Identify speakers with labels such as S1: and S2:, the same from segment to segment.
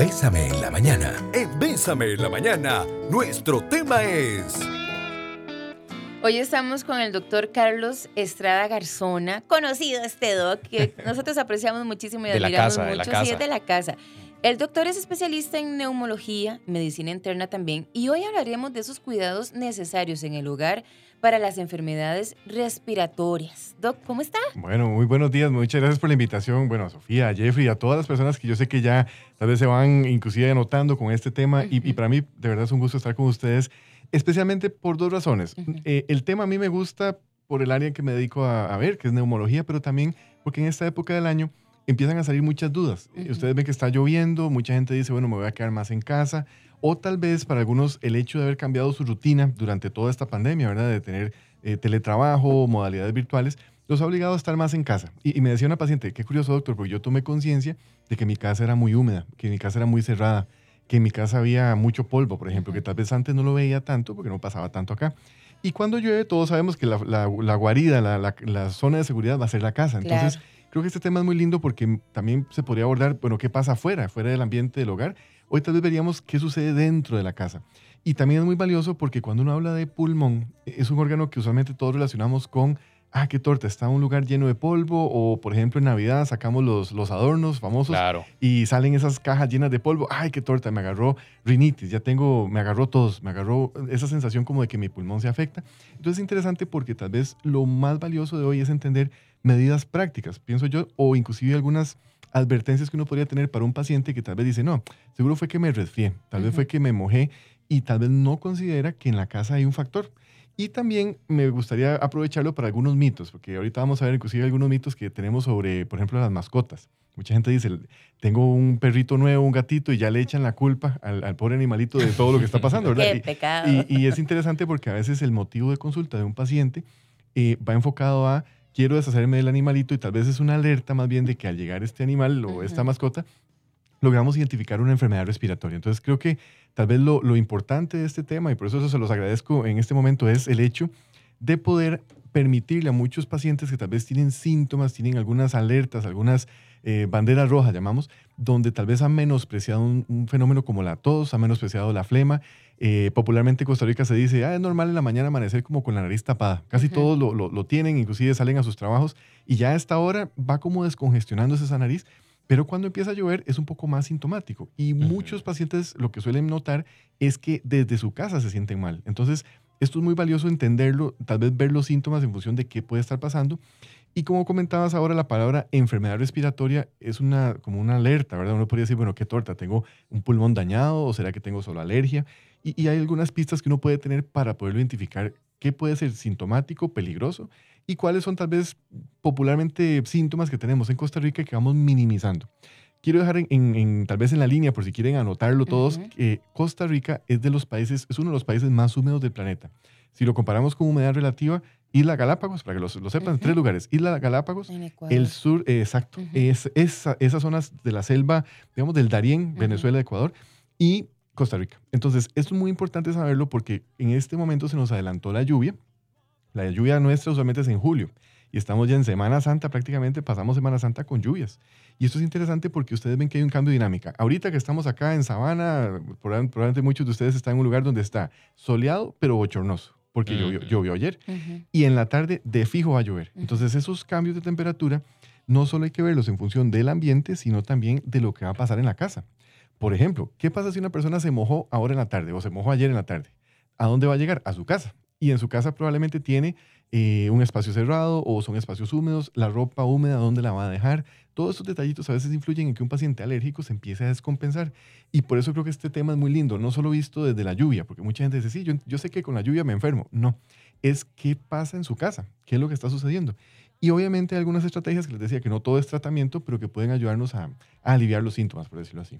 S1: Bésame en la mañana. En Bésame en la mañana, nuestro tema es...
S2: Hoy estamos con el doctor Carlos Estrada Garzona, conocido este doc, que nosotros apreciamos muchísimo y admiramos mucho. De la casa. Sí, es de la casa. El doctor es especialista en neumología, medicina interna también, y hoy hablaremos de esos cuidados necesarios en el hogar para las enfermedades respiratorias. Doc, ¿cómo está?
S3: Bueno, muy buenos días, muchas gracias por la invitación. Bueno, a Sofía, a Jeffrey, a todas las personas que yo sé que ya tal vez se van inclusive anotando con este tema, y, y, para mí de verdad es un gusto estar con ustedes, especialmente por dos razones. Eh, el tema a mí me gusta por el área que me dedico a, a ver, que es neumología, pero también porque en esta época del año empiezan a salir muchas dudas. Ustedes ven que está lloviendo, mucha gente dice, bueno, me voy a quedar más en casa, o tal vez para algunos el hecho de haber cambiado su rutina durante toda esta pandemia, ¿verdad? De tener eh, teletrabajo, modalidades virtuales, los ha obligado a estar más en casa. Y, me decía una paciente, qué curioso doctor, porque yo tomé conciencia de que mi casa era muy húmeda, que mi casa era muy cerrada, que en mi casa había mucho polvo, por ejemplo, que tal vez antes no lo veía tanto porque no pasaba tanto acá. Y cuando llueve, todos sabemos que la, la, guarida, la, la, zona de seguridad va a ser la casa. Entonces, creo que este tema es muy lindo porque también se podría abordar, bueno, qué pasa afuera, fuera del ambiente del hogar. Hoy tal vez veríamos qué sucede dentro de la casa. Y también es muy valioso porque cuando uno habla de pulmón, es un órgano que usualmente todos relacionamos con ah, qué torta, está en un lugar lleno de polvo, o por ejemplo en Navidad sacamos los, los adornos famosos y salen esas cajas llenas de polvo, ay, qué torta, me agarró rinitis, ya tengo, me agarró tos, me agarró esa sensación como de que mi pulmón se afecta. Entonces es interesante porque tal vez lo más valioso de hoy es entender medidas prácticas, pienso yo, o inclusive algunas advertencias que uno podría tener para un paciente que tal vez dice, no, seguro fue que me resfrié, tal vez fue que me mojé y tal vez no considera que en la casa hay un factor. Y también me gustaría aprovecharlo para algunos mitos, porque ahorita vamos a ver inclusive algunos mitos que tenemos sobre, por ejemplo, las mascotas. Mucha gente dice, tengo un perrito nuevo, un gatito, y ya le echan la culpa al, pobre animalito de todo lo que está pasando, ¿verdad?
S2: Qué pecado.
S3: Y, es interesante porque a veces el motivo de consulta de un paciente eh, va enfocado a quiero deshacerme del animalito y tal vez es una alerta más bien de que al llegar este animal o esta mascota logramos identificar una enfermedad respiratoria. Entonces creo que tal vez lo, lo, importante de este tema, y por eso, eso se los agradezco en este momento, es el hecho de poder permitirle a muchos pacientes que tal vez tienen síntomas, tienen algunas alertas, algunas eh, banderas rojas, llamamos, donde tal vez han menospreciado un, fenómeno como la tos, han menospreciado la flema. Eh, popularmente en Costa Rica se dice, ah, es normal en la mañana amanecer como con la nariz tapada. Casi todos lo, lo, lo, tienen, inclusive salen a sus trabajos y ya a esta hora va como descongestionándose esa nariz pero cuando empieza a llover es un poco más sintomático y muchos pacientes lo que suelen notar es que desde su casa se sienten mal. Entonces, esto es muy valioso entenderlo, tal vez ver los síntomas en función de qué puede estar pasando. Y como comentabas ahora, la palabra enfermedad respiratoria es una, como una alerta, ¿verdad? Uno podría decir, bueno, qué torta, tengo un pulmón dañado o será que tengo solo alergia. Y, hay algunas pistas que uno puede tener para poder identificar qué puede ser sintomático, peligroso y cuáles son tal vez popularmente síntomas que tenemos en Costa Rica que vamos minimizando. Quiero dejar en, tal vez en la línea, por si quieren anotarlo todos, que Costa Rica es de los países, es uno de los países más húmedos del planeta. Si lo comparamos con humedad relativa, Isla Galápagos, para que lo, sepan, tres lugares. Isla Galápagos, el sur, eh, exacto, es, esas zonas de la selva, digamos, del Darién, Venezuela, Ecuador, y Costa Rica. Entonces, esto es muy importante saberlo porque en este momento se nos adelantó la lluvia, la lluvia nuestra usualmente es en julio y estamos ya en Semana Santa, prácticamente pasamos Semana Santa con lluvias. Y esto es interesante porque ustedes ven que hay un cambio de dinámica. Ahorita que estamos acá en Sabana, probablemente muchos de ustedes están en un lugar donde está soleado pero bochornoso, porque llovió, ayer. Y en la tarde de fijo va a llover. Entonces esos cambios de temperatura no solo hay que verlos en función del ambiente, sino también de lo que va a pasar en la casa. Por ejemplo, ¿qué pasa si una persona se mojó ahora en la tarde o se mojó ayer en la tarde? ¿A dónde va a llegar? A su casa y en su casa probablemente tiene eh, un espacio cerrado o son espacios húmedos, la ropa húmeda, ¿dónde la va a dejar? Todos estos detallitos a veces influyen en que un paciente alérgico se empiece a descompensar. Y por eso creo que este tema es muy lindo, no solo visto desde la lluvia, porque mucha gente dice, sí, yo, yo sé que con la lluvia me enfermo. No, es qué pasa en su casa, qué es lo que está sucediendo. Y obviamente hay algunas estrategias que les decía que no todo es tratamiento, pero que pueden ayudarnos a, a aliviar los síntomas, por decirlo así.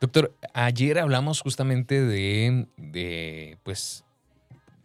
S4: Doctor, ayer hablamos justamente de, de pues,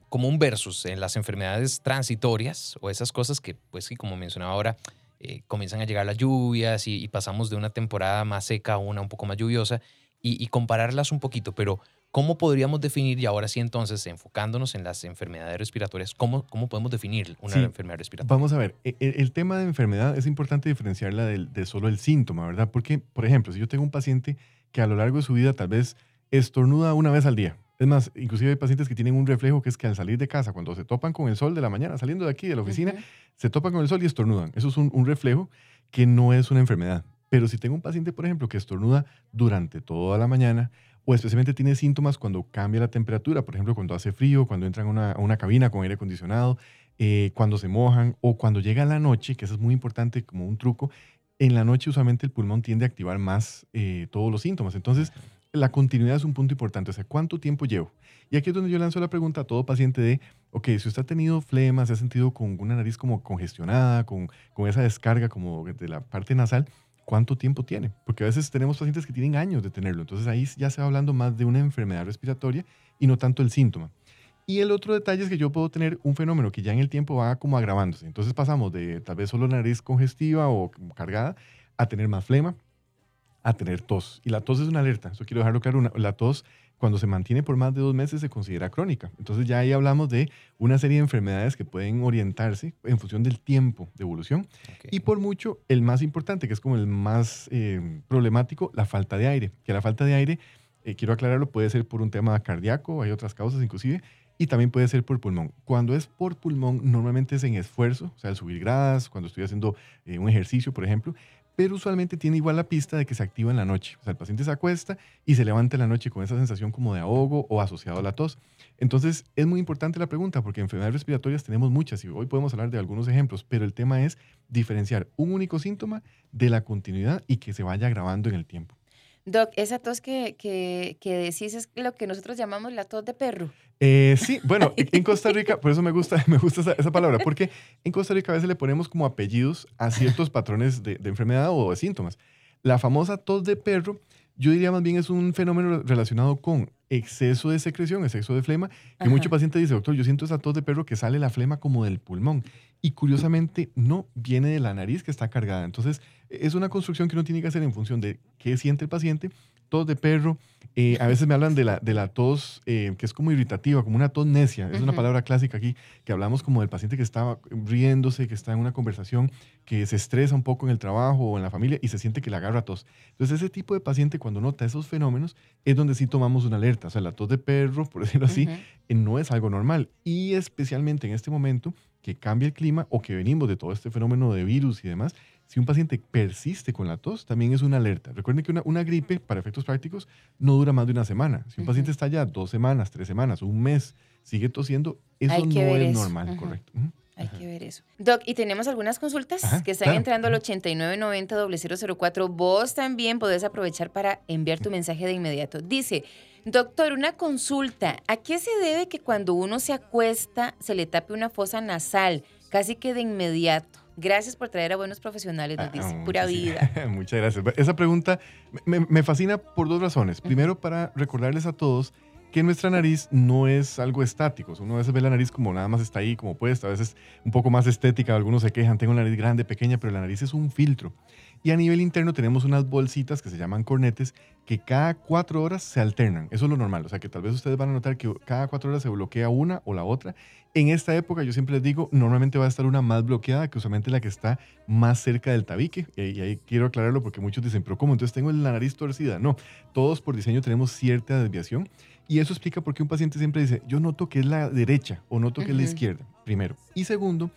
S4: como un versus en las enfermedades transitorias o esas cosas que, pues, como mencionaba ahora, eh, comienzan a llegar las lluvias y, pasamos de una temporada más seca a una un poco más lluviosa y, compararlas un poquito, pero ¿cómo podríamos definir, y ahora sí entonces, enfocándonos en las enfermedades respiratorias, cómo, cómo podemos definir una enfermedad respiratoria?
S3: Vamos a ver, e, e, el, tema de enfermedad es importante diferenciarla de, de, solo el síntoma, ¿verdad? Porque, por ejemplo, si yo tengo un paciente que a lo largo de su vida tal vez estornuda una vez al día. Es más, inclusive hay pacientes que tienen un reflejo que es que al salir de casa, cuando se topan con el sol de la mañana, saliendo de aquí de la oficina, se topan con el sol y estornudan. Eso es un, reflejo que no es una enfermedad. Pero si tengo un paciente, por ejemplo, que estornuda durante toda la mañana, o especialmente tiene síntomas cuando cambia la temperatura, por ejemplo, cuando hace frío, cuando entran a una, cabina con aire acondicionado, eh, cuando se mojan o cuando llega la noche, que eso es muy importante como un truco, en la noche usualmente el pulmón tiende a activar más eh, todos los síntomas. Entonces, la continuidad es un punto importante. O sea, ¿cuánto tiempo llevo? Y aquí es donde yo lanzo la pregunta a todo paciente de, ok, si usted ha tenido flema, se ha sentido con una nariz como congestionada, con, con esa descarga como de la parte nasal, ¿cuánto tiempo tiene? Porque a veces tenemos pacientes que tienen años de tenerlo. Entonces ahí ya se va hablando más de una enfermedad respiratoria y no tanto el síntoma. Y el otro detalle es que yo puedo tener un fenómeno que ya en el tiempo va como agravándose. Entonces pasamos de tal vez solo nariz congestiva o cargada a tener más flema, a tener tos. Y la tos es una alerta, eso quiero dejarlo claro. la tos, cuando se mantiene por más de dos meses, se considera crónica. Entonces ya ahí hablamos de una serie de enfermedades que pueden orientarse en función del tiempo de evolución. Y por mucho, el más importante, que es como el más eh, problemático, la falta de aire. Que la falta de aire, eh, quiero aclararlo, puede ser por un tema cardíaco, hay otras causas inclusive, y también puede ser por pulmón. Cuando es por pulmón, normalmente es en esfuerzo, o sea, el subir gradas, cuando estoy haciendo eh, un ejercicio, por ejemplo, pero usualmente tiene igual la pista de que se activa en la noche. O sea, el paciente se acuesta y se levanta en la noche con esa sensación como de ahogo o asociado a la tos. Entonces, es muy importante la pregunta porque enfermedades respiratorias tenemos muchas y hoy podemos hablar de algunos ejemplos, pero el tema es diferenciar un único síntoma de la continuidad y que se vaya agravando en el tiempo.
S2: Doc, esa tos que, que, que, decís es lo que nosotros llamamos la tos de perro.
S3: Eh, sí, bueno, en Costa Rica, por eso me gusta, me gusta esa, palabra, porque en Costa Rica a veces le ponemos como apellidos a ciertos patrones de, de enfermedad o de síntomas. La famosa tos de perro, yo diría más bien es un fenómeno relacionado con exceso de secreción, exceso de flema, que mucho paciente dice, doctor, yo siento esa tos de perro que sale la flema como del pulmón. Y curiosamente no viene de la nariz que está cargada. Entonces, es una construcción que uno tiene que hacer en función de qué siente el paciente tos de perro. Eh, a veces me hablan de la, de la tos eh, que es como irritativa, como una tos necia. Es una palabra clásica aquí que hablamos como del paciente que está riéndose, que está en una conversación, que se estresa un poco en el trabajo o en la familia y se siente que le agarra tos. Entonces ese tipo de paciente cuando nota esos fenómenos es donde sí tomamos una alerta. O sea, la tos de perro, por decirlo así, eh, no es algo normal. Y especialmente en este momento que cambia el clima o que venimos de todo este fenómeno de virus y demás, si un paciente persiste con la tos, también es una alerta. Recuerden que una, gripe, para efectos prácticos, no dura más de una semana. Si un paciente está ya dos semanas, tres semanas, un mes, sigue tosiendo, eso no es normal, correcto.
S2: Hay que ver eso. Doc, y tenemos algunas consultas que están entrando al 8990-004. Vos también podés aprovechar para enviar tu mensaje de inmediato. Dice, doctor, una consulta. ¿A qué se debe que cuando uno se acuesta se le tape una fosa nasal casi que de inmediato? Gracias por traer a buenos profesionales, nos ah, dice, pura vida.
S3: Muchas gracias. Esa pregunta me, fascina por dos razones. Primero, para recordarles a todos que nuestra nariz no es algo estático. Uno a veces ve la nariz como nada más está ahí, como puesta, a veces un poco más estética. Algunos se quejan, tengo una nariz grande, pequeña, pero la nariz es un filtro. Y a nivel interno tenemos unas bolsitas que se llaman cornetes que cada cuatro horas se alternan. Eso es lo normal. O sea que tal vez ustedes van a notar que cada cuatro horas se bloquea una o la otra. En esta época, yo siempre les digo, normalmente va a estar una más bloqueada que usualmente la que está más cerca del tabique. Y ahí quiero aclararlo porque muchos dicen, pero ¿cómo? Entonces tengo la nariz torcida. No, todos por diseño tenemos cierta desviación. Y eso explica por qué un paciente siempre dice, yo noto que es la derecha o noto que es la izquierda, primero. Y segundo,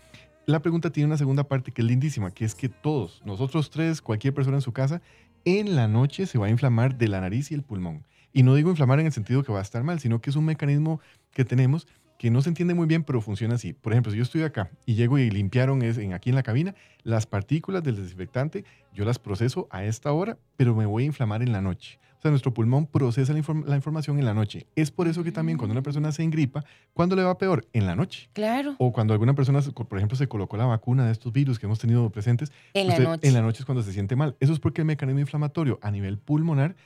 S3: la pregunta tiene una segunda parte que es lindísima, que es que todos, nosotros tres, cualquier persona en su casa, en la noche se va a inflamar de la nariz y el pulmón. Y no digo inflamar en el sentido que va a estar mal, sino que es un mecanismo que tenemos que no se entiende muy bien, pero funciona así. Por ejemplo, si yo estoy acá y llego y limpiaron es en, aquí en la cabina, las partículas del desinfectante, yo las proceso a esta hora, pero me voy a inflamar en la noche. O sea, nuestro pulmón procesa la, información en la noche. Es por eso que también cuando una persona se engripa, ¿cuándo le va peor? En la noche.
S2: Claro.
S3: O cuando alguna persona, por ejemplo, se colocó la vacuna de estos virus que hemos tenido presentes.
S2: En la noche.
S3: En la noche es cuando se siente mal. Eso es porque el mecanismo inflamatorio a nivel pulmonar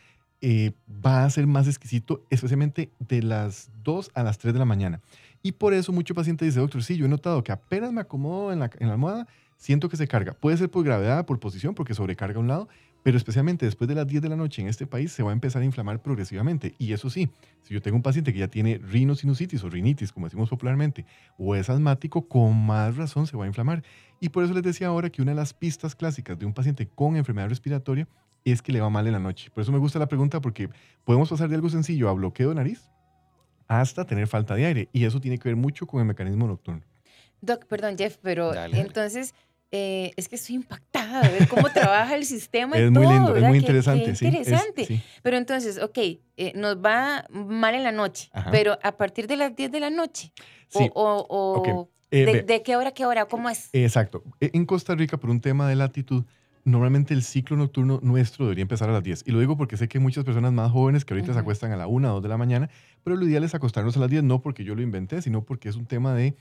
S3: eh, va a ser más exquisito, especialmente de las 2 a las 3 de la mañana. Y por eso mucho paciente dice, doctor, sí, yo he notado que apenas me acomodo en la, en la almohada, siento que se carga. Puede ser por gravedad, por posición, porque sobrecarga a un lado, pero especialmente después de las 10 de la noche en este país se va a empezar a inflamar progresivamente. Y eso sí, si yo tengo un paciente que ya tiene rinosinusitis o rinitis, como decimos popularmente, o es asmático, con más razón se va a inflamar. Y por eso les decía ahora que una de las pistas clásicas de un paciente con enfermedad respiratoria es que le va mal en la noche. Por eso me gusta la pregunta porque podemos pasar de algo sencillo a bloqueo de nariz hasta tener falta de aire y eso tiene que ver mucho con el mecanismo nocturno.
S2: Doc, perdón Jeff, pero entonces eh, es que estoy impactada de ver cómo trabaja el sistema.
S3: es muy lindo, es muy interesante.
S2: interesante. Pero entonces, ok, eh, nos va mal en la noche, pero a partir de las 10 de la noche. O, eh, de, qué hora qué hora? ¿Cómo es?
S3: Exacto. E, en Costa Rica, por un tema de latitud, normalmente el ciclo nocturno nuestro debería empezar a las 10. Y lo digo porque sé que hay muchas personas más jóvenes que ahorita se acuestan a la 1 o 2 de la mañana, pero lo ideal es acostarnos a las 10, no porque yo lo inventé, sino porque es un tema de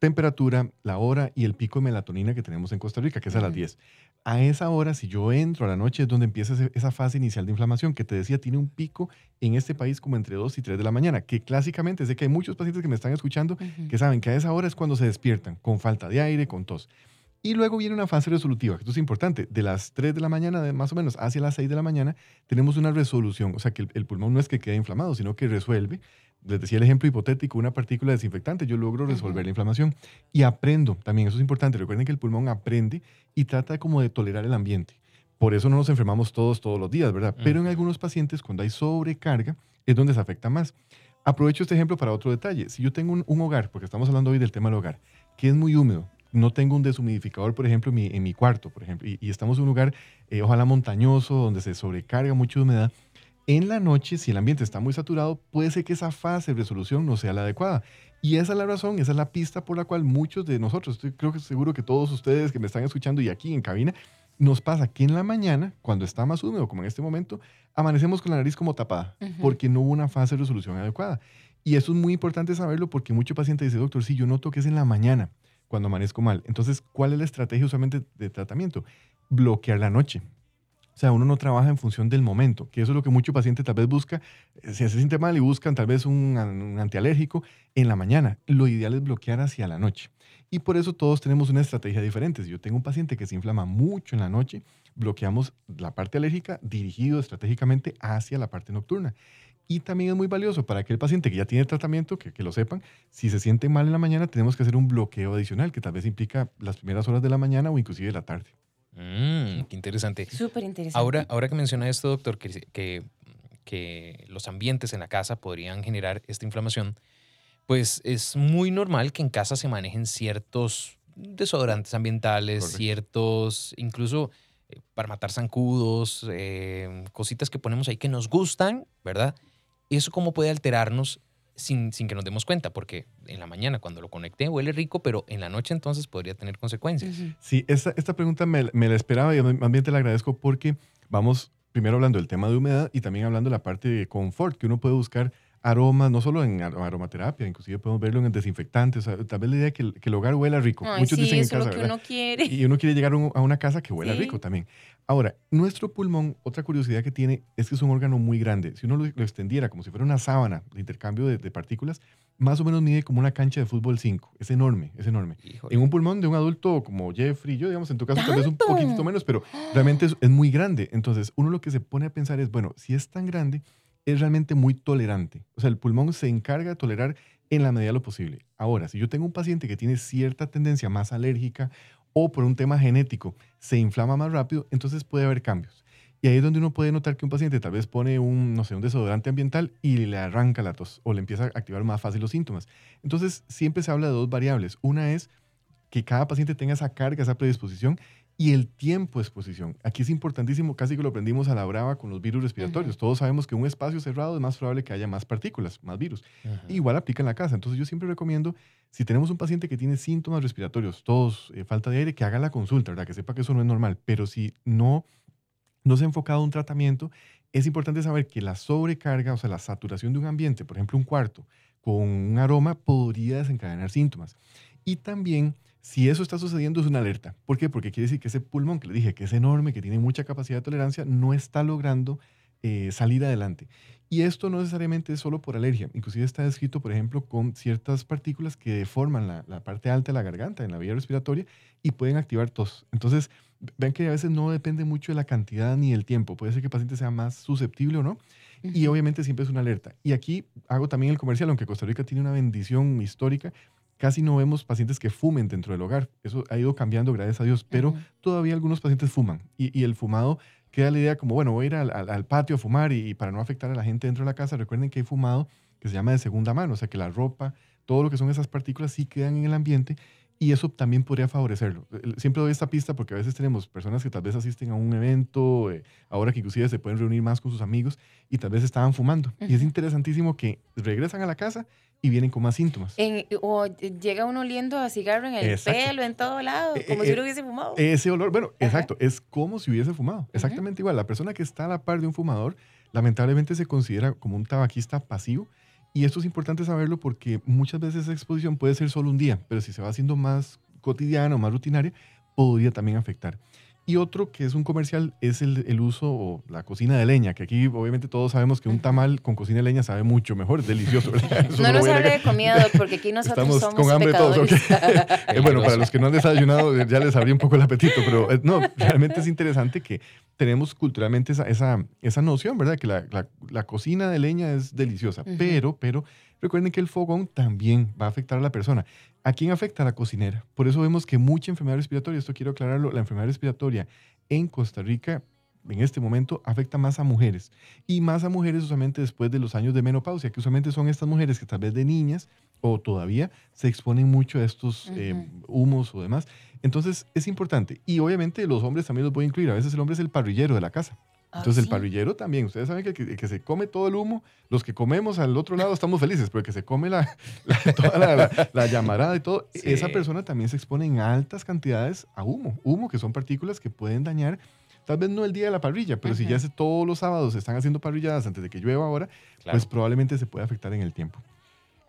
S3: temperatura, la hora y el pico de melatonina que tenemos en Costa Rica, que es a las 10. A esa hora, si yo entro a la noche, es donde empieza esa fase inicial de inflamación, que te decía, tiene un pico en este país como entre 2 y 3 de la mañana, que clásicamente sé que hay muchos pacientes que me están escuchando que saben que a esa hora es cuando se despiertan, con falta de aire, con tos. Y luego viene una fase resolutiva, que esto es importante. De las 3 de la mañana, de más o menos, hacia las 6 de la mañana, tenemos una resolución. O sea, que el, pulmón no es que quede inflamado, sino que resuelve les decía el ejemplo hipotético, una partícula desinfectante, yo logro resolver la inflamación y aprendo, también eso es importante, recuerden que el pulmón aprende y trata como de tolerar el ambiente. Por eso no nos enfermamos todos todos los días, ¿verdad? Pero en algunos pacientes cuando hay sobrecarga es donde se afecta más. Aprovecho este ejemplo para otro detalle. Si yo tengo un, hogar, porque estamos hablando hoy del tema del hogar, que es muy húmedo, no tengo un deshumidificador, por ejemplo, en mi, cuarto, por ejemplo, y, estamos en un lugar, eh, ojalá montañoso, donde se sobrecarga mucha humedad, en la noche, si el ambiente está muy saturado, puede ser que esa fase de resolución no sea la adecuada. Y esa es la razón, esa es la pista por la cual muchos de nosotros, estoy, creo que seguro que todos ustedes que me están escuchando y aquí en cabina, nos pasa que en la mañana, cuando está más húmedo, como en este momento, amanecemos con la nariz como tapada, porque no hubo una fase de resolución adecuada. Y eso es muy importante saberlo porque muchos pacientes dicen, doctor, sí, yo noto que es en la mañana cuando amanezco mal. Entonces, ¿cuál es la estrategia usualmente de tratamiento? Bloquear la noche. Sea, uno no trabaja en función del momento, que eso es lo que muchos pacientes tal vez buscan. Eh, si se siente mal y buscan tal vez un, antialérgico en la mañana, lo ideal es bloquear hacia la noche. Y por eso todos tenemos una estrategia diferente. Si yo tengo un paciente que se inflama mucho en la noche, bloqueamos la parte alérgica dirigido estratégicamente hacia la parte nocturna. Y también es muy valioso para aquel paciente que ya tiene tratamiento, que, que, lo sepan, si se siente mal en la mañana, tenemos que hacer un bloqueo adicional, que tal vez implica las primeras horas de la mañana o inclusive la tarde.
S4: Mm, qué interesante.
S2: Súper interesante.
S4: Ahora, ahora que menciona esto, doctor, que, que, que, los ambientes en la casa podrían generar esta inflamación, pues es muy normal que en casa se manejen ciertos desodorantes ambientales, ciertos, incluso eh, para matar zancudos, eh, cositas que ponemos ahí que nos gustan, ¿verdad? ¿Eso cómo puede alterarnos sin, sin, que nos demos cuenta, porque en la mañana cuando lo conecté huele rico, pero en la noche entonces podría tener consecuencias.
S3: Sí, esta, esta pregunta me, me, la esperaba y también te la agradezco porque vamos primero hablando del tema de humedad y también hablando de la parte de confort, que uno puede buscar aromas, no solo en aromaterapia, inclusive podemos verlo en desinfectantes. O sea, tal vez la idea que, que el hogar huela rico.
S2: Muchos dicen en casa, lo que uno quiere.
S3: Y uno quiere llegar a una casa que huela rico también. Ahora, nuestro pulmón, otra curiosidad que tiene es que es un órgano muy grande. Si uno lo, extendiera como si fuera una sábana de intercambio de, partículas, más o menos mide como una cancha de fútbol 5. Es enorme, es enorme. En un pulmón de un adulto como Jeffrey, yo digamos, en tu caso tal vez un poquitito menos, pero realmente es, es muy grande. Entonces, uno lo que se pone a pensar es, bueno, si es tan grande, es realmente muy tolerante. O sea, el pulmón se encarga de tolerar en la medida de lo posible. Ahora, si yo tengo un paciente que tiene cierta tendencia más alérgica o por un tema genético se inflama más rápido, entonces puede haber cambios. Y ahí es donde uno puede notar que un paciente tal vez pone un, no sé, un desodorante ambiental y le arranca la tos o le empieza a activar más fácil los síntomas. Entonces, siempre se habla de dos variables. Una es que cada paciente tenga esa carga, esa predisposición y el tiempo de exposición. Aquí es importantísimo, casi que lo aprendimos a la brava con los virus respiratorios. Todos sabemos que un espacio cerrado es más probable que haya más partículas, más virus. Igual aplica en la casa. Entonces yo siempre recomiendo, si tenemos un paciente que tiene síntomas respiratorios, tos, eh, falta de aire, que haga la consulta, ¿verdad? Que sepa que eso no es normal. Pero si no, no se ha enfocado un tratamiento, es importante saber que la sobrecarga, o sea, la saturación de un ambiente, por ejemplo, un cuarto, con un aroma, podría desencadenar síntomas. Y también si eso está sucediendo es una alerta. ¿Por qué? Porque quiere decir que ese pulmón que le dije que es enorme, que tiene mucha capacidad de tolerancia, no está logrando eh, salir adelante. Y esto no necesariamente es solo por alergia. Inclusive está descrito, por ejemplo, con ciertas partículas que deforman la, la, parte alta de la garganta, en la vía respiratoria, y pueden activar tos. Entonces, ven que a veces no depende mucho de la cantidad ni el tiempo. Puede ser que el paciente sea más susceptible o no. Y obviamente siempre es una alerta. Y aquí hago también el comercial, aunque Costa Rica tiene una bendición histórica Casi no vemos pacientes que fumen dentro del hogar. Eso ha ido cambiando, gracias a Dios, pero todavía algunos pacientes fuman. Y, el fumado queda la idea como, bueno, voy a ir al, patio a fumar y, para no afectar a la gente dentro de la casa, recuerden que hay fumado que se llama de segunda mano, o sea que la ropa, todo lo que son esas partículas sí quedan en el ambiente y eso también podría favorecerlo. Siempre doy esta pista porque a veces tenemos personas que tal vez asisten a un evento, eh, ahora que inclusive se pueden reunir más con sus amigos y tal vez estaban fumando. Y es interesantísimo que regresan a la casa y vienen con más síntomas.
S2: o llega uno oliendo a cigarro en el pelo, en todo lado, e, como e, si uno hubiese fumado.
S3: Ese olor, bueno, exacto, es como si hubiese fumado. Exactamente igual. La persona que está a la par de un fumador, lamentablemente se considera como un tabaquista pasivo y esto es importante saberlo porque muchas veces esa exposición puede ser solo un día, pero si se va haciendo más cotidiana o más rutinaria, podría también afectar. Y otro que es un comercial es el, el, uso o la cocina de leña, que aquí obviamente todos sabemos que un tamal con cocina de leña sabe mucho mejor, es delicioso.
S2: no nos hable de comida, porque aquí nosotros Estamos somos con hambre todos.
S3: Eh, bueno, para los que no han desayunado ya les abrí un poco el apetito, pero eh, no, realmente es interesante que tenemos culturalmente esa, esa, esa noción, ¿verdad? Que la, la, la, cocina de leña es deliciosa, pero, pero recuerden que el fogón también va a afectar a la persona. ¿A quién afecta? A la cocinera. Por eso vemos que mucha enfermedad respiratoria, esto quiero aclararlo, la enfermedad respiratoria en Costa Rica en este momento afecta más a mujeres y más a mujeres usualmente después de los años de menopausia, que usualmente son estas mujeres que tal vez de niñas o todavía se exponen mucho a estos eh, humos o demás. Entonces es importante. Y obviamente los hombres también los voy a incluir. A veces el hombre es el parrillero de la casa. Ah, Entonces el parrillero también, ustedes saben que, que, se come todo el humo, los que comemos al otro lado estamos felices, porque se come la, toda la, llamarada y todo, esa persona también se expone en altas cantidades a humo, humo que son partículas que pueden dañar, tal vez no el día de la parrilla, pero si ya todos los sábados se están haciendo parrilladas antes de que llueva ahora, pues probablemente se puede afectar en el tiempo.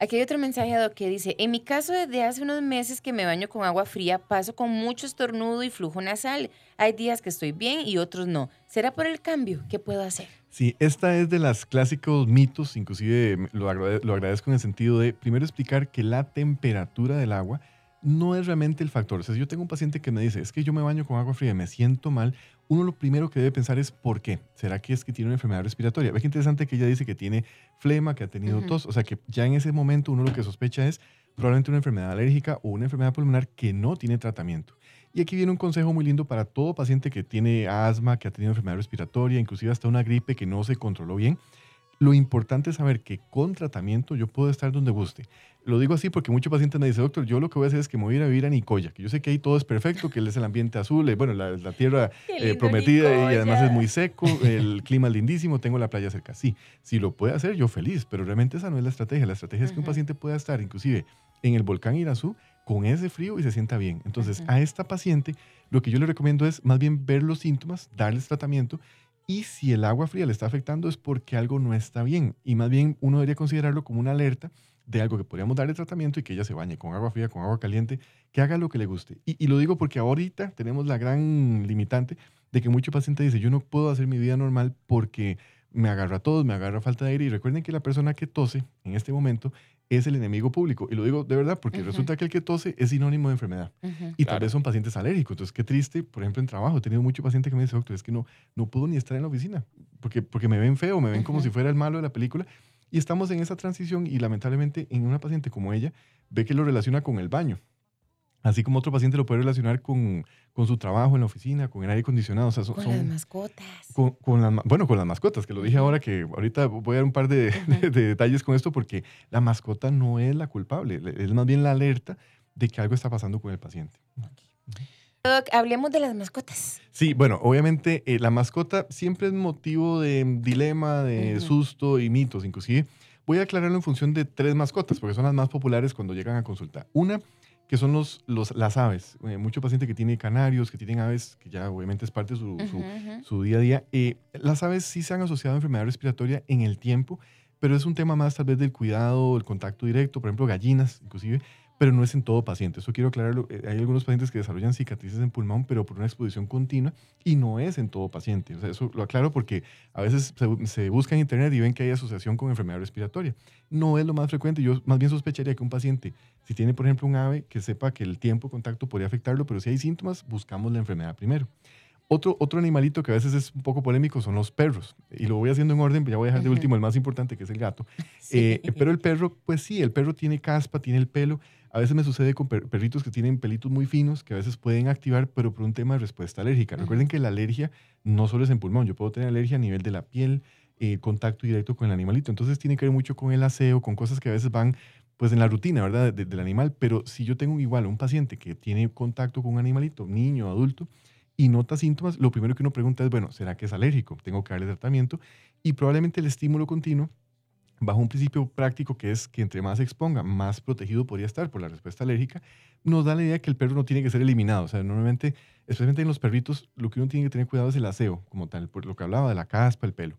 S2: Aquí hay otro mensaje que dice, en mi caso desde hace unos meses que me baño con agua fría, paso con mucho estornudo y flujo nasal. Hay días que estoy bien y otros no. ¿Será por el cambio? ¿Qué puedo hacer?
S3: Sí, esta es de los clásicos mitos, inclusive lo, agradezco en el sentido de primero explicar que la temperatura del agua no es realmente el factor. O sea, si yo tengo un paciente que me dice, es que yo me baño con agua fría y me siento mal, uno lo primero que debe pensar es ¿por qué? ¿Será que es que tiene una enfermedad respiratoria? Ve que interesante que ella dice que tiene flema, que ha tenido tos, o sea que ya en ese momento uno lo que sospecha es probablemente una enfermedad alérgica o una enfermedad pulmonar que no tiene tratamiento. Y aquí viene un consejo muy lindo para todo paciente que tiene asma, que ha tenido enfermedad respiratoria, inclusive hasta una gripe que no se controló bien. Lo importante es saber que con tratamiento yo puedo estar donde guste. Lo digo así porque muchos pacientes me dicen, doctor, yo lo que voy a hacer es que me voy a ir a vivir a Nicoya, que yo sé que ahí todo es perfecto, que él es el ambiente azul, eh, bueno, la, tierra eh, prometida y además es muy seco, el clima es lindísimo, tengo la playa cerca. Sí, si lo puede hacer, yo feliz, pero realmente esa no es la estrategia. La estrategia es que un paciente pueda estar inclusive en el volcán Irazú con ese frío y se sienta bien. Entonces, a esta paciente lo que yo le recomiendo es más bien ver los síntomas, darles tratamiento y si el agua fría le está afectando es porque algo no está bien. Y más bien uno debería considerarlo como una alerta de algo que podríamos darle tratamiento y que ella se bañe con agua fría, con agua caliente, que haga lo que le guste. Y, lo digo porque ahorita tenemos la gran limitante de que muchos pacientes dicen, yo no puedo hacer mi vida normal porque me agarra a todos, me agarra falta de aire. Y recuerden que la persona que tose en este momento es el enemigo público. Y lo digo de verdad porque resulta que el que tose es sinónimo de enfermedad. Y tal vez son pacientes alérgicos. Entonces, qué triste, por ejemplo, en trabajo. He tenido muchos pacientes que me dicen, doctor, es que no, no puedo ni estar en la oficina porque, porque me ven feo, me ven como si fuera el malo de la película. Y estamos en esa transición y lamentablemente en una paciente como ella ve que lo relaciona con el baño. Así como otro paciente lo puede relacionar con, con su trabajo en la oficina, con el aire acondicionado. O sea,
S2: con las mascotas.
S3: Con, bueno, con las mascotas, que lo dije ahora que ahorita voy a dar un par de, detalles con esto porque la mascota no es la culpable, es más bien la alerta de que algo está pasando con el paciente.
S2: hablemos de las mascotas.
S3: Sí, bueno, obviamente eh, la mascota siempre es motivo de dilema, de susto y mitos, inclusive. Voy a aclararlo en función de tres mascotas, porque son las más populares cuando llegan a consulta. Una que son los, los, las aves. Eh, mucho paciente que tiene canarios, que tienen aves, que ya obviamente es parte de su, su, día a día. Eh, las aves sí se han asociado a enfermedad respiratoria en el tiempo, pero es un tema más tal vez del cuidado, el contacto directo, por ejemplo, gallinas inclusive, pero no es en todo paciente. Eso quiero aclararlo. Eh, hay algunos pacientes que desarrollan cicatrices en pulmón, pero por una exposición continua y no es en todo paciente. O sea, eso lo aclaro porque a veces se, busca en internet y ven que hay asociación con enfermedad respiratoria. No es lo más frecuente. Yo más bien sospecharía que un paciente, si tiene, por ejemplo, un ave, que sepa que el tiempo de contacto podría afectarlo, pero si hay síntomas, buscamos la enfermedad primero. Otro, otro animalito que a veces es un poco polémico son los perros. Y lo voy haciendo en orden, ya voy a dejar de último el más importante, que es el gato. Eh, pero el perro, pues sí, el perro tiene caspa, tiene el pelo. A veces me sucede con perritos que tienen pelitos muy finos, que a veces pueden activar, pero por un tema de respuesta alérgica. Recuerden que la alergia no solo es en pulmón, yo puedo tener alergia a nivel de la piel, eh, contacto directo con el animalito. Entonces tiene que ver mucho con el aseo, con cosas que a veces van pues en la rutina, ¿verdad? del animal. Pero si yo tengo igual un paciente que tiene contacto con un animalito, niño, adulto, y nota síntomas, lo primero que uno pregunta es, bueno, ¿será que es alérgico? Tengo que darle tratamiento. Y probablemente el estímulo continuo, bajo un principio práctico que es que entre más se exponga, más protegido podría estar por la respuesta alérgica, nos da la idea que el perro no tiene que ser eliminado. O sea, normalmente, especialmente en los perritos, lo que uno tiene que tener cuidado es el aseo, como tal, por lo que hablaba de la caspa, el pelo.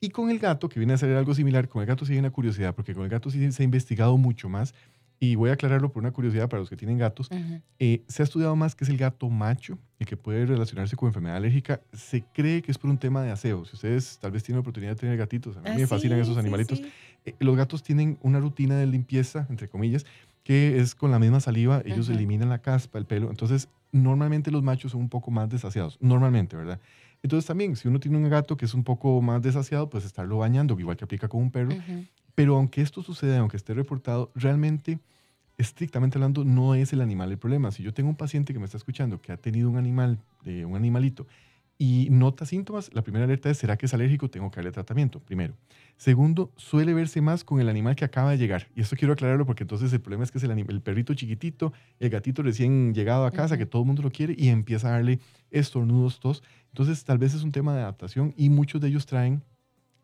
S3: Y con el gato, que viene a ser algo similar, con el gato sí hay una curiosidad, porque con el gato sí se ha investigado mucho más, y voy a aclararlo por una curiosidad para los que tienen gatos, eh, se ha estudiado más que es el gato macho y que puede relacionarse con enfermedad alérgica. Se cree que es por un tema de aseo. Si ustedes tal vez tienen la oportunidad de tener gatitos, a mí me ah, fascinan esos animalitos. Eh, los gatos tienen una rutina de limpieza, entre comillas, que es con la misma saliva, ellos eliminan la caspa, el pelo. Entonces, normalmente los machos son un poco más desaseados, normalmente, ¿verdad? Entonces también, si uno tiene un gato que es un poco más desaseado, pues estarlo bañando, igual que aplica con un perro. Pero aunque esto suceda, aunque esté reportado, realmente, estrictamente hablando, no es el animal el problema. Si yo tengo un paciente que me está escuchando que ha tenido un animal, de un animalito, y nota síntomas, la primera alerta es, ¿será que es alérgico? Tengo que darle tratamiento, primero. Segundo, suele verse más con el animal que acaba de llegar. Y esto quiero aclararlo porque entonces el problema es que es el, el perrito chiquitito, el gatito recién llegado a casa, que todo el mundo lo quiere, y empieza a darle estornudos, tos. Entonces tal vez es un tema de adaptación y muchos de ellos traen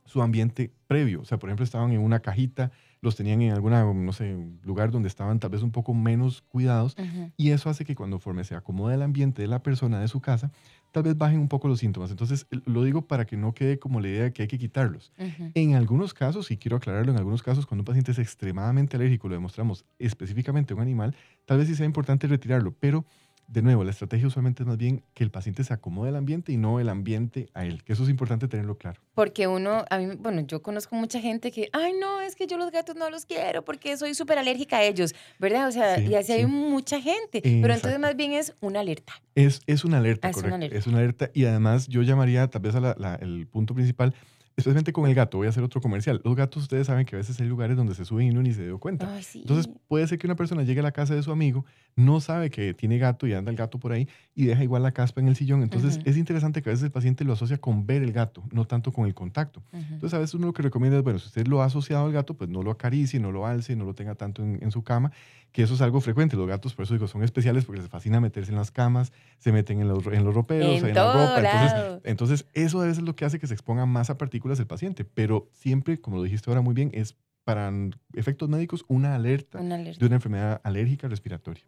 S3: su ambiente previo. O sea, por ejemplo, estaban en una cajita, los tenían en alguna, no sé, lugar donde estaban tal vez un poco menos cuidados y eso hace que cuando forme se acomoda el ambiente de la persona, de su casa, tal vez bajen un poco los síntomas. Entonces, lo digo para que no quede como la idea de que hay que quitarlos. En algunos casos, y quiero aclararlo, en algunos casos, cuando un paciente es extremadamente alérgico, lo demostramos específicamente a un animal, tal vez sí sea importante retirarlo, pero de nuevo, la estrategia usualmente es más bien que el paciente se acomode al ambiente y no el ambiente a él, que eso es importante tenerlo claro.
S2: Porque uno, a mí, bueno, yo conozco mucha gente que, ay, no, es que yo los gatos no los quiero porque soy súper alérgica a ellos, ¿verdad? O sea, y así hay mucha gente, pero entonces más bien es una alerta.
S3: Es, es una alerta, correcto. Una alerta. Es una alerta y además yo llamaría tal vez al punto principal especialmente con el gato, voy a hacer otro comercial. Los gatos, ustedes saben que a veces hay lugares donde se suben y uno ni se dio cuenta. Entonces, puede ser que una persona llegue a la casa de su amigo, no sabe que tiene gato y anda el gato por ahí y deja igual la caspa en el sillón. Entonces, es interesante que a veces el paciente lo asocia con ver el gato, no tanto con el contacto. Entonces, a veces uno lo que recomienda es, bueno, si usted lo ha asociado al gato, pues no lo acaricie, no lo alce, no lo tenga tanto en, en su cama que eso es algo frecuente. Los gatos, por eso digo, son especiales porque les fascina meterse en las camas, se meten en los, en los roperos, en, la ropa. Entonces, entonces, eso a veces es lo que hace que se exponga más a partículas el paciente. Pero siempre, como lo dijiste ahora muy bien, es para efectos médicos una alerta, de una enfermedad alérgica respiratoria.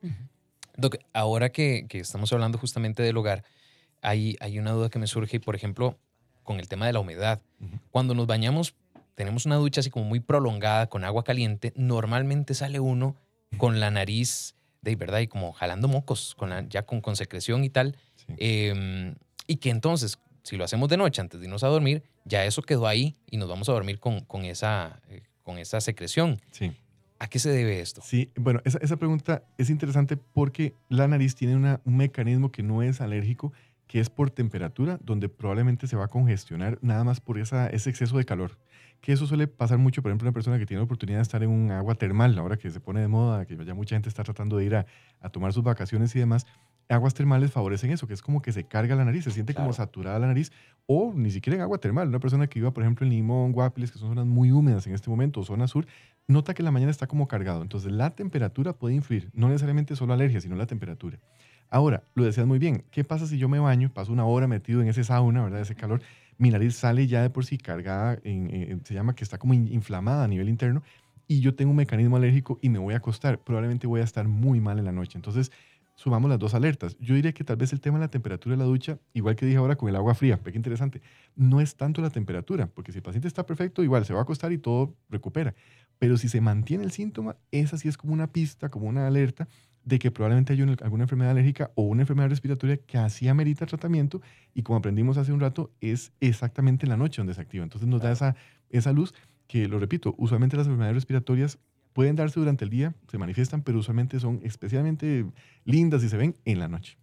S4: Doc, ahora que, que, estamos hablando justamente del hogar, hay, hay una duda que me surge, por ejemplo, con el tema de la humedad. Cuando nos bañamos, tenemos una ducha así como muy prolongada con agua caliente, normalmente sale uno con la nariz, de verdad, y como jalando mocos, con ya con, con secreción y tal. Em, y que entonces, si lo hacemos de noche antes de irnos a dormir, ya eso quedó ahí y nos vamos a dormir con, con esa, eh, con esa secreción.
S3: Sí.
S4: ¿A qué se debe esto?
S3: Sí, bueno, esa, esa pregunta es interesante porque la nariz tiene una, un mecanismo que no es alérgico, que es por temperatura, donde probablemente se va a congestionar nada más por esa, ese exceso de calor que eso suele pasar mucho, por ejemplo, una persona que tiene la oportunidad de estar en un agua termal, ahora que se pone de moda, que ya mucha gente está tratando de ir a, tomar sus vacaciones y demás, aguas termales favorecen eso, que es como que se carga la nariz, se siente como saturada la nariz, o ni siquiera en agua termal. Una persona que viva, por ejemplo, en Limón, Guapiles, que son zonas muy húmedas en este momento, o zona sur, nota que la mañana está como cargado. Entonces, la temperatura puede influir, no necesariamente solo alergia, sino la temperatura. Ahora, lo decías muy bien, ¿qué pasa si yo me baño, paso una hora metido en ese sauna, ¿verdad? Ese calor mi nariz sale ya de por sí cargada, se llama que está como inflamada a nivel interno, y yo tengo un mecanismo alérgico y me voy a acostar, probablemente voy a estar muy mal en la noche. Entonces, sumamos las dos alertas. Yo diría que tal vez el tema de la temperatura de la ducha, igual que dije ahora con el agua fría, qué interesante, no es tanto la temperatura, porque si el paciente está perfecto, igual se va a acostar y todo recupera. Pero si se mantiene el síntoma, esa sí es como una pista, como una alerta de que probablemente hay alguna enfermedad alérgica o una enfermedad respiratoria que así amerita tratamiento y como aprendimos hace un rato, es exactamente en la noche donde se activa. Entonces nos da esa, esa luz que, lo repito, usualmente las enfermedades respiratorias pueden darse durante el día, se manifiestan, pero usualmente son especialmente lindas y se ven en la noche.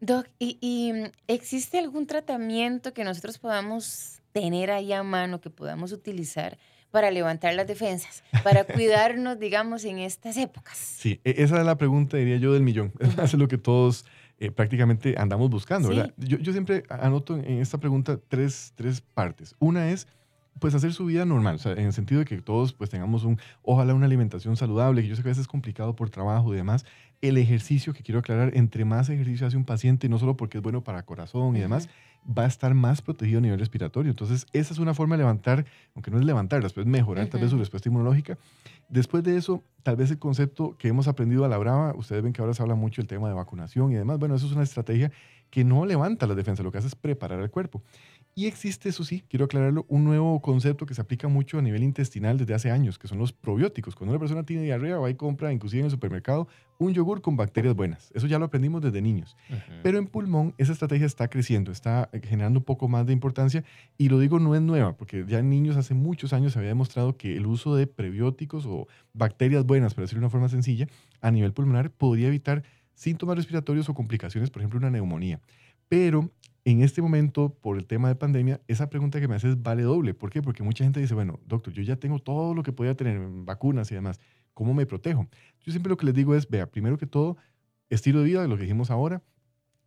S2: Doc, ¿y, mm, existe algún tratamiento que nosotros podamos tener ahí a mano, que podamos utilizar para levantar las defensas, para cuidarnos, digamos, en estas épocas?
S3: Sí, e, esa es la pregunta, diría yo, del millón. Es lo que todos eh, prácticamente andamos buscando, ¿verdad? Yo, yo, siempre anoto en esta pregunta tres, tres partes. Una es pues hacer su vida normal, o sea, en el sentido de que todos pues tengamos un, ojalá una alimentación saludable, que yo sé que a veces es complicado por trabajo y demás. El ejercicio, que quiero aclarar, entre más ejercicio hace un paciente, no solo porque es bueno para corazón y demás, va a estar más protegido a nivel respiratorio. Entonces, esa es una forma de levantar, aunque no es levantar, después mejorar tal vez su respuesta inmunológica. Después de eso, tal vez el concepto que hemos aprendido a la brava, ustedes ven que ahora se habla mucho del tema de vacunación y demás, bueno, eso es una estrategia que no levanta la defensa, lo que hace es preparar el cuerpo. Y existe, eso sí, quiero aclararlo, un nuevo concepto que se aplica mucho a nivel intestinal desde hace años, que son los probióticos. Cuando una persona tiene diarrea, va y compra, inclusive en el supermercado, un yogur con bacterias buenas. Eso ya lo aprendimos desde niños. Pero en pulmón esa estrategia está creciendo, está generando un poco más de importancia. Y lo digo, no es nueva, porque ya en niños hace muchos años se había demostrado que el uso de prebióticos o bacterias buenas, para decirlo de una forma sencilla, a nivel pulmonar podría evitar síntomas respiratorios o complicaciones, por ejemplo, una neumonía. Pero en este momento, por el tema de pandemia, esa pregunta que me haces vale doble. ¿Por qué? Porque mucha gente dice, bueno, doctor, yo ya tengo todo lo que podía tener, vacunas y demás. ¿Cómo me protejo? Yo siempre lo que les digo es, vea, primero que todo, estilo de vida, lo que dijimos ahora.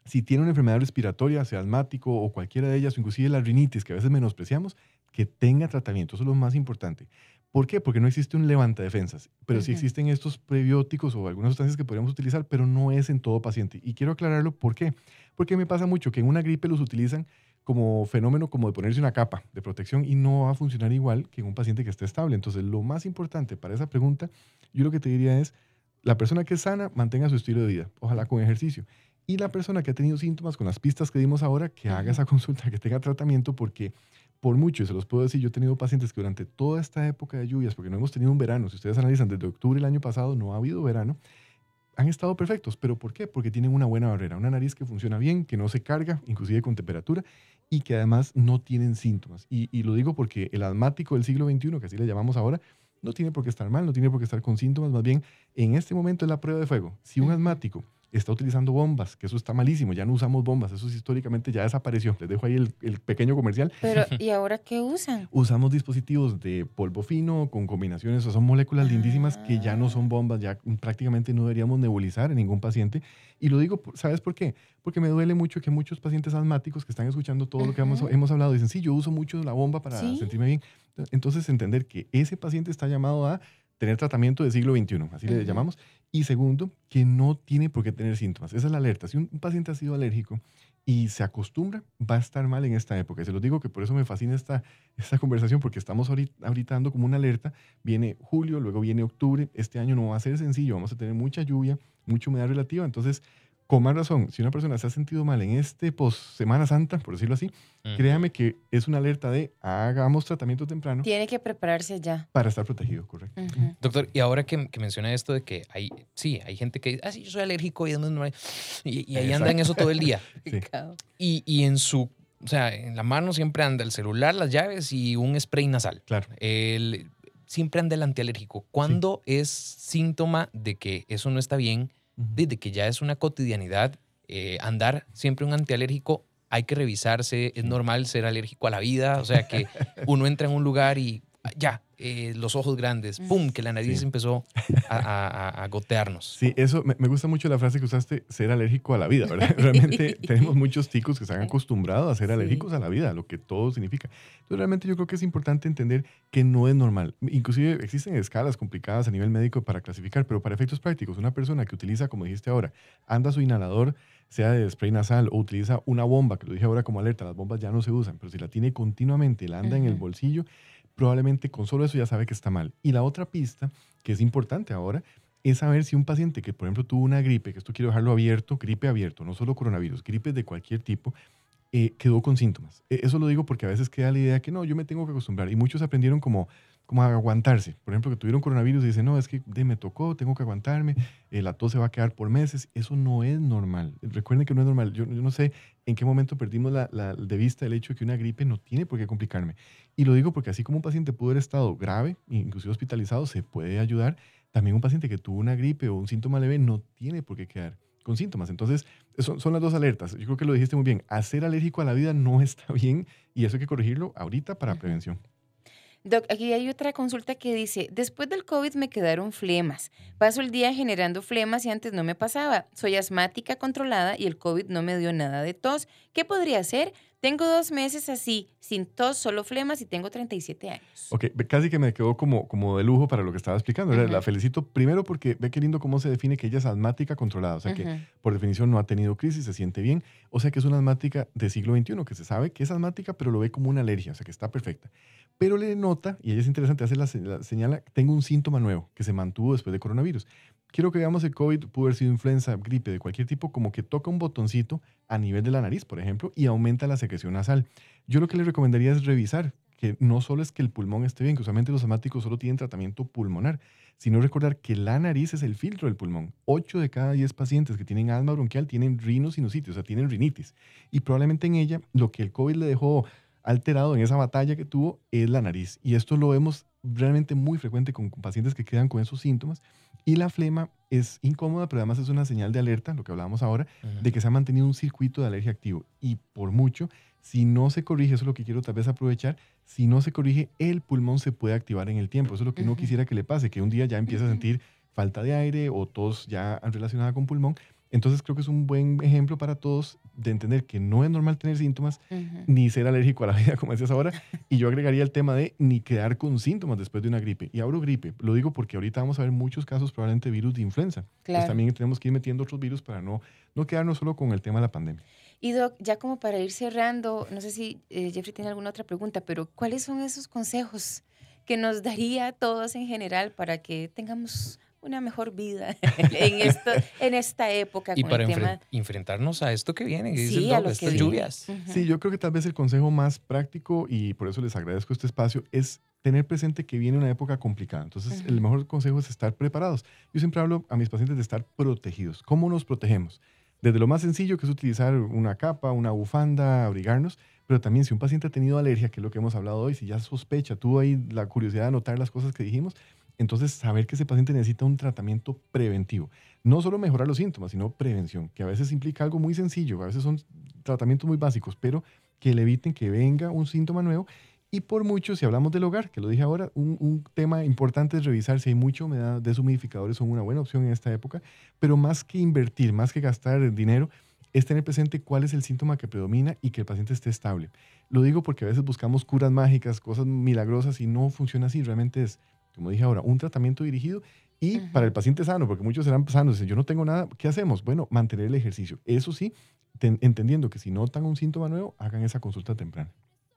S3: Si tiene una enfermedad respiratoria, sea asmático o cualquiera de ellas, o inclusive la rinitis, que a veces menospreciamos, que tenga tratamiento. Eso es lo más importante. ¿Por qué? Porque no existe un levanta defensas, pero sí existen estos prebióticos o algunas sustancias que podríamos utilizar, pero no es en todo paciente. Y quiero aclararlo, ¿por qué? Porque me pasa mucho que en una gripe los utilizan como fenómeno como de ponerse una capa de protección y no va a funcionar igual que en un paciente que esté estable. Entonces, lo más importante para esa pregunta, yo lo que te diría es, la persona que es sana, mantenga su estilo de vida, ojalá con ejercicio. Y la persona que ha tenido síntomas con las pistas que dimos ahora, que haga esa consulta, que tenga tratamiento, porque por mucho, y se los puedo decir, yo he tenido pacientes que durante toda esta época de lluvias, porque no hemos tenido un verano, si ustedes analizan desde octubre del año pasado, no ha habido verano, han estado perfectos. ¿Pero por qué? Porque tienen una buena barrera, una nariz que funciona bien, que no se carga, inclusive con temperatura, y que además no tienen síntomas. Y, y lo digo porque el asmático del siglo XXI, que así le llamamos ahora, no tiene por qué estar mal, no tiene por qué estar con síntomas, más bien en este momento es la prueba de fuego. Si un asmático está utilizando bombas, que eso está malísimo, ya no usamos bombas, eso históricamente ya desapareció. Les dejo ahí el, pequeño comercial.
S2: Pero, ¿y ahora qué usan?
S3: Usamos dispositivos de polvo fino con combinaciones, o son moléculas lindísimas que ya no son bombas, ya prácticamente no deberíamos nebulizar en ningún paciente. Y lo digo, ¿sabes por qué? Porque me duele mucho que muchos pacientes asmáticos que están escuchando todo lo que hemos, hemos, hablado dicen, sí, yo uso mucho la bomba para sentirme bien. Entonces, entender que ese paciente está llamado a tener tratamiento de siglo XXI, así le llamamos. Y segundo, que no tiene por qué tener síntomas. Esa es la alerta. Si un, paciente ha sido alérgico y se acostumbra, va a estar mal en esta época. Y se lo digo que por eso me fascina esta, esta conversación, porque estamos ahorita, ahorita dando como una alerta. Viene julio, luego viene octubre. Este año no va a ser sencillo, vamos a tener mucha lluvia, mucha humedad relativa. Entonces, con más razón, si una persona se ha sentido mal en este post Semana Santa, por decirlo así, créame que es una alerta de hagamos tratamiento temprano.
S2: Tiene que prepararse ya.
S3: Para estar protegido, correcto.
S4: Doctor, y ahora que, menciona esto de que hay, sí, hay gente que dice, ah, sí, yo soy alérgico y, y, ahí anda en eso todo el día. y, y en su o sea, en la mano siempre anda el celular, las llaves y un spray nasal.
S3: Claro.
S4: El, siempre anda el antialérgico. ¿Cuándo es síntoma de que eso no está bien? Desde que ya es una cotidianidad eh, andar siempre un antialérgico, hay que revisarse, es normal ser alérgico a la vida, o sea que uno entra en un lugar y ya, eh, los ojos grandes, ¡pum! Que la nariz empezó a, gotearnos.
S3: Sí, eso me, gusta mucho la frase que usaste, ser alérgico a la vida, ¿verdad? Realmente tenemos muchos ticos que se han acostumbrado a ser alérgicos a la vida, lo que todo significa. Entonces, realmente yo creo que es importante entender que no es normal. Inclusive existen escalas complicadas a nivel médico para clasificar, pero para efectos prácticos, una persona que utiliza, como dijiste ahora, anda su inhalador, sea de spray nasal o utiliza una bomba, que lo dije ahora como alerta, las bombas ya no se usan, pero si la tiene continuamente, la anda en el bolsillo, probablemente con solo eso ya sabe que está mal. Y la otra pista, que es importante ahora, es saber si un paciente que, por ejemplo, tuvo una gripe, que esto quiero dejarlo abierto, gripe abierto, no solo coronavirus, gripe de cualquier tipo, eh, quedó con síntomas. E, eso lo digo porque a veces queda la idea que no, yo me tengo que acostumbrar. Y muchos aprendieron como, como aguantarse. Por ejemplo, que tuvieron coronavirus y dicen, no, es que me tocó, tengo que aguantarme, eh, la tos se va a quedar por meses. Eso no es normal. Recuerden que no es normal. Yo no sé en qué momento perdimos la, la, de vista el hecho de que una gripe no tiene por qué complicarme. Y lo digo porque así como un paciente pudo haber estado grave, inclusive hospitalizado, se puede ayudar. También un paciente que tuvo una gripe o un síntoma leve no tiene por qué quedar con síntomas. Entonces, son, son las dos alertas. Yo creo que lo dijiste muy bien. Hacer alérgico a la vida no está bien y eso hay que corregirlo ahorita para prevención.
S2: Doc, aquí hay otra consulta que dice, después del COVID me quedaron flemas. Paso el día generando flemas y antes no me pasaba. Soy asmática controlada y el COVID no me dio nada de tos. ¿Qué podría hacer? Tengo dos meses así, sin tos, solo flemas y tengo 37 años.
S3: Ok, casi que me quedó como, como de lujo para lo que estaba explicando. La felicito primero porque ve qué lindo cómo se define que ella es asmática controlada. O sea que por definición no ha tenido crisis, se siente bien. O sea que es una asmática de siglo XXI, que se sabe que es asmática, pero lo ve como una alergia, o sea que está perfecta. Pero le nota, y ella es interesante, hace la, la señala, tengo un síntoma nuevo que se mantuvo después de coronavirus quiero que veamos el COVID, pudo haber sido influenza, gripe de cualquier tipo, como que toca un botoncito a nivel de la nariz, por ejemplo, y aumenta la secreción nasal. Yo lo que le recomendaría es revisar que no solo es que el pulmón esté bien, que usualmente los asmáticos solo tienen tratamiento pulmonar, sino recordar que la nariz es el filtro del pulmón. 8 de cada 10 pacientes que tienen asma bronquial tienen rinosinusitis, o sea, tienen rinitis. Y probablemente en ella lo que el COVID le dejó alterado en esa batalla que tuvo es la nariz. Y esto lo vemos realmente muy frecuente con, pacientes que quedan con esos síntomas. Y la flema es incómoda, pero además es una señal de alerta, lo que hablábamos ahora, de que se ha mantenido un circuito de alergia activo. Y por mucho, si no se corrige, eso es lo que quiero tal vez aprovechar, si no se corrige, el pulmón se puede activar en el tiempo. Eso es lo que uno quisiera que le pase, que un día ya empiece a sentir falta de aire o tos ya relacionada con pulmón entonces creo que es un buen ejemplo para todos de entender que no es normal tener síntomas ni ser alérgico a la vida, como decías ahora. Y yo agregaría el tema de ni quedar con síntomas después de una gripe. Y abro gripe, lo digo porque ahorita vamos a ver muchos casos probablemente de virus de influenza. Pues también tenemos que ir metiendo otros virus para no, no quedarnos solo con el tema de la pandemia.
S2: Y Doc, ya como para ir cerrando, no sé si eh, Jeffrey tiene alguna otra pregunta, pero ¿cuáles son esos consejos que nos daría a todos en general para que tengamos una mejor vida en, esto, en esta época.
S4: Y para enfrentarnos a esto que viene, sí, a estas lluvias.
S3: Sí, yo creo que tal vez el consejo más práctico, y por eso les agradezco este espacio, es tener presente que viene una época complicada. Entonces, el mejor consejo es estar preparados. Yo siempre hablo a mis pacientes de estar protegidos. ¿Cómo nos protegemos? Desde lo más sencillo, que es utilizar una capa, una bufanda, abrigarnos, pero también si un paciente ha tenido alergia, que es lo que hemos hablado hoy, si ya sospecha, tuvo ahí la curiosidad de anotar las cosas que dijimos, entonces, saber que ese paciente necesita un tratamiento preventivo. No solo mejorar los síntomas, sino prevención, que a veces implica algo muy sencillo, a veces son tratamientos muy básicos, pero que le eviten que venga un síntoma nuevo. Y por mucho, si hablamos del hogar, que lo dije ahora, un, tema importante es revisar si hay mucha humedad, deshumidificadores son una buena opción en esta época, pero más que invertir, más que gastar dinero, es tener presente cuál es el síntoma que predomina y que el paciente esté estable. Lo digo porque a veces buscamos curas mágicas, cosas milagrosas y no funciona así. Realmente es como dije ahora, un tratamiento dirigido y para el paciente sano, porque muchos serán sanos, dicen, yo no tengo nada, ¿qué hacemos? Bueno, mantener el ejercicio. Eso sí, entendiendo que si notan un síntoma nuevo, hagan esa consulta temprana.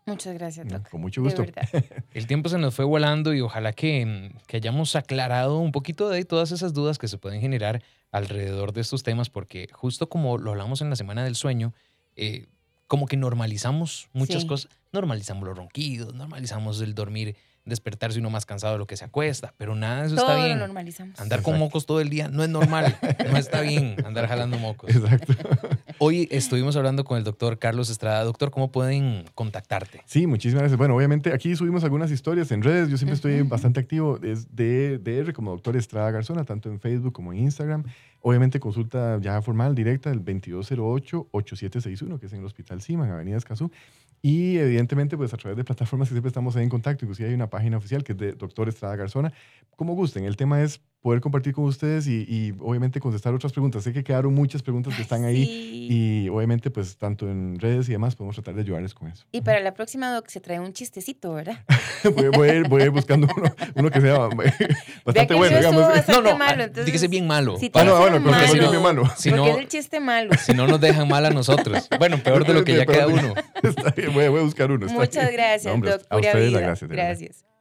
S2: Muchas gracias, doctor.
S3: Con mucho gusto.
S4: el tiempo se nos fue volando y ojalá que, que, hayamos aclarado un poquito de todas esas dudas que se pueden generar alrededor de estos temas, porque justo como lo hablamos en la semana del sueño, eh, como que normalizamos muchas cosas. Normalizamos los ronquidos, normalizamos el dormir despertarse uno más cansado de lo que se acuesta, pero nada de eso está bien.
S2: Lo normalizamos.
S4: Andar con mocos todo el día no es normal, no está bien andar jalando mocos.
S3: Exacto.
S4: Hoy estuvimos hablando con el doctor Carlos Estrada. Doctor, ¿cómo pueden contactarte?
S3: Sí, muchísimas gracias. Bueno, obviamente aquí subimos algunas historias en redes. Yo siempre estoy bastante activo es de DR como doctor Estrada Garzona, tanto en Facebook como en Instagram. Obviamente consulta ya formal, directa, el 2208-8761, que es en el Hospital Cima, en Avenida Escazú. Y evidentemente, pues a través de plataformas que siempre estamos ahí en contacto, inclusive hay una página oficial que es de Doctor Estrada Garzona. Como gusten, el tema es poder compartir con ustedes y, obviamente contestar otras preguntas. Sé que quedaron muchas preguntas que están ahí y obviamente pues tanto en redes y demás podemos tratar de ayudarles con eso.
S2: Y para la próxima, Doc, se trae un chistecito, ¿verdad?
S3: voy, a ir, voy, buscando uno, uno, que sea bastante bueno, digamos.
S4: no, no, malo, entonces, dígase bien malo.
S2: Si ah, no, bueno,
S3: malo, bien malo.
S2: Si no, es el chiste malo.
S4: Si no nos dejan mal a nosotros. Bueno, peor de lo que ya queda uno.
S3: Está bien, voy, a buscar uno.
S2: Muchas gracias, Doc.
S3: A ustedes las gracias.
S2: Gracias.